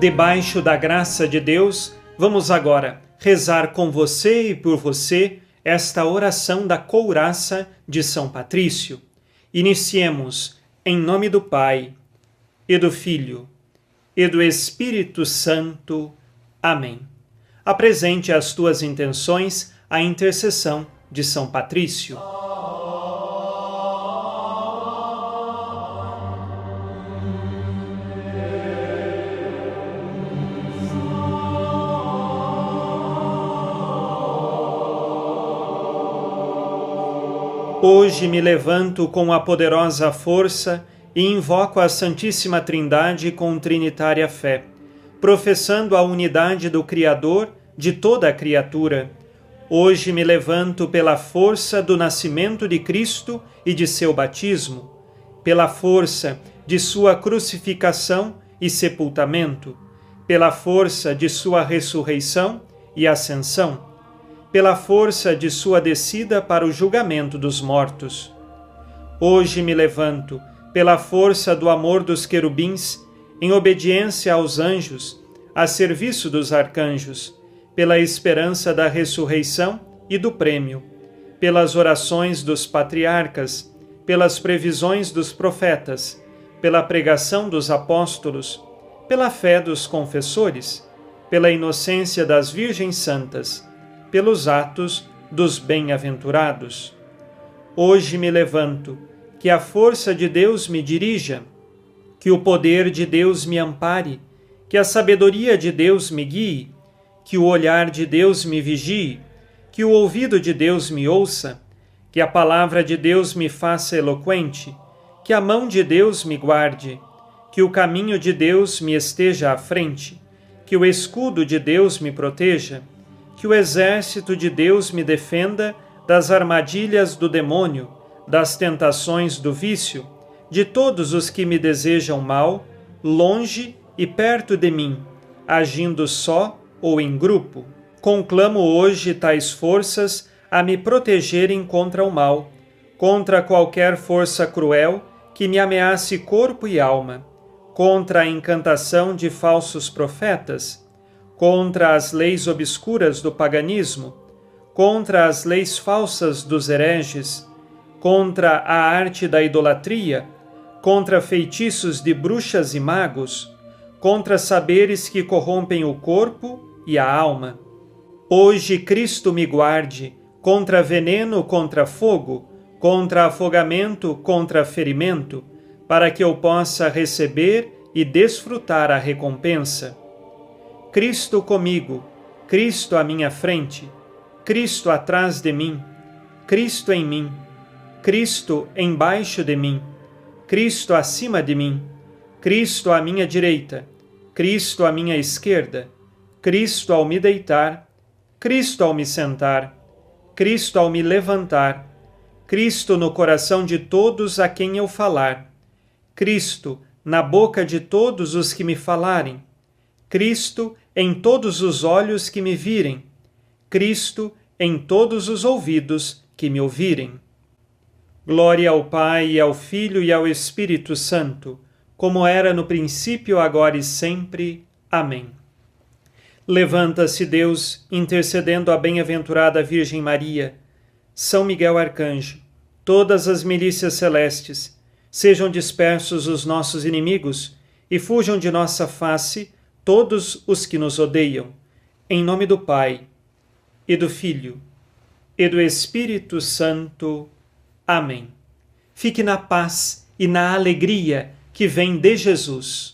Debaixo da graça de Deus, vamos agora rezar com você e por você esta oração da couraça de São Patrício. Iniciemos em nome do Pai e do Filho e do Espírito Santo. Amém. Apresente as tuas intenções à intercessão de São Patrício. Hoje me levanto com a poderosa força e invoco a Santíssima Trindade com trinitária fé, professando a unidade do Criador de toda a criatura. Hoje me levanto pela força do nascimento de Cristo e de seu batismo, pela força de sua crucificação e sepultamento, pela força de sua ressurreição e ascensão pela força de sua descida para o julgamento dos mortos. Hoje me levanto, pela força do amor dos querubins, em obediência aos anjos, a serviço dos arcanjos, pela esperança da ressurreição e do prêmio, pelas orações dos patriarcas, pelas previsões dos profetas, pela pregação dos apóstolos, pela fé dos confessores, pela inocência das virgens santas, pelos atos dos bem-aventurados. Hoje me levanto, que a força de Deus me dirija, que o poder de Deus me ampare, que a sabedoria de Deus me guie, que o olhar de Deus me vigie, que o ouvido de Deus me ouça, que a palavra de Deus me faça eloquente, que a mão de Deus me guarde, que o caminho de Deus me esteja à frente, que o escudo de Deus me proteja, que o exército de Deus me defenda das armadilhas do demônio, das tentações do vício, de todos os que me desejam mal, longe e perto de mim, agindo só ou em grupo. Conclamo hoje tais forças a me protegerem contra o mal, contra qualquer força cruel que me ameace corpo e alma, contra a encantação de falsos profetas, contra as leis obscuras do paganismo, contra as leis falsas dos hereges, contra a arte da idolatria, contra feitiços de bruxas e magos, contra saberes que corrompem o corpo e a alma. Hoje Cristo me guarde contra veneno, contra fogo, contra afogamento, contra ferimento, para que eu possa receber e desfrutar a recompensa. Cristo comigo, Cristo à minha frente, Cristo atrás de mim, Cristo em mim, Cristo embaixo de mim, Cristo acima de mim, Cristo à minha direita, Cristo à minha esquerda, Cristo ao me deitar, Cristo ao me sentar, Cristo ao me levantar, Cristo no coração de todos a quem eu falar, Cristo na boca de todos os que me falarem, Cristo em todos os olhos que me virem, Cristo em todos os ouvidos que me ouvirem. Glória ao Pai, ao Filho e ao Espírito Santo, como era no princípio, agora e sempre. Amém. Levanta-se Deus, intercedendo a bem-aventurada Virgem Maria, São Miguel Arcanjo, todas as milícias celestes, sejam dispersos os nossos inimigos e fujam de nossa face todos os que nos odeiam, em nome do Pai, e do Filho, e do Espírito Santo. Amém. Fique na paz e na alegria que vem de Jesus.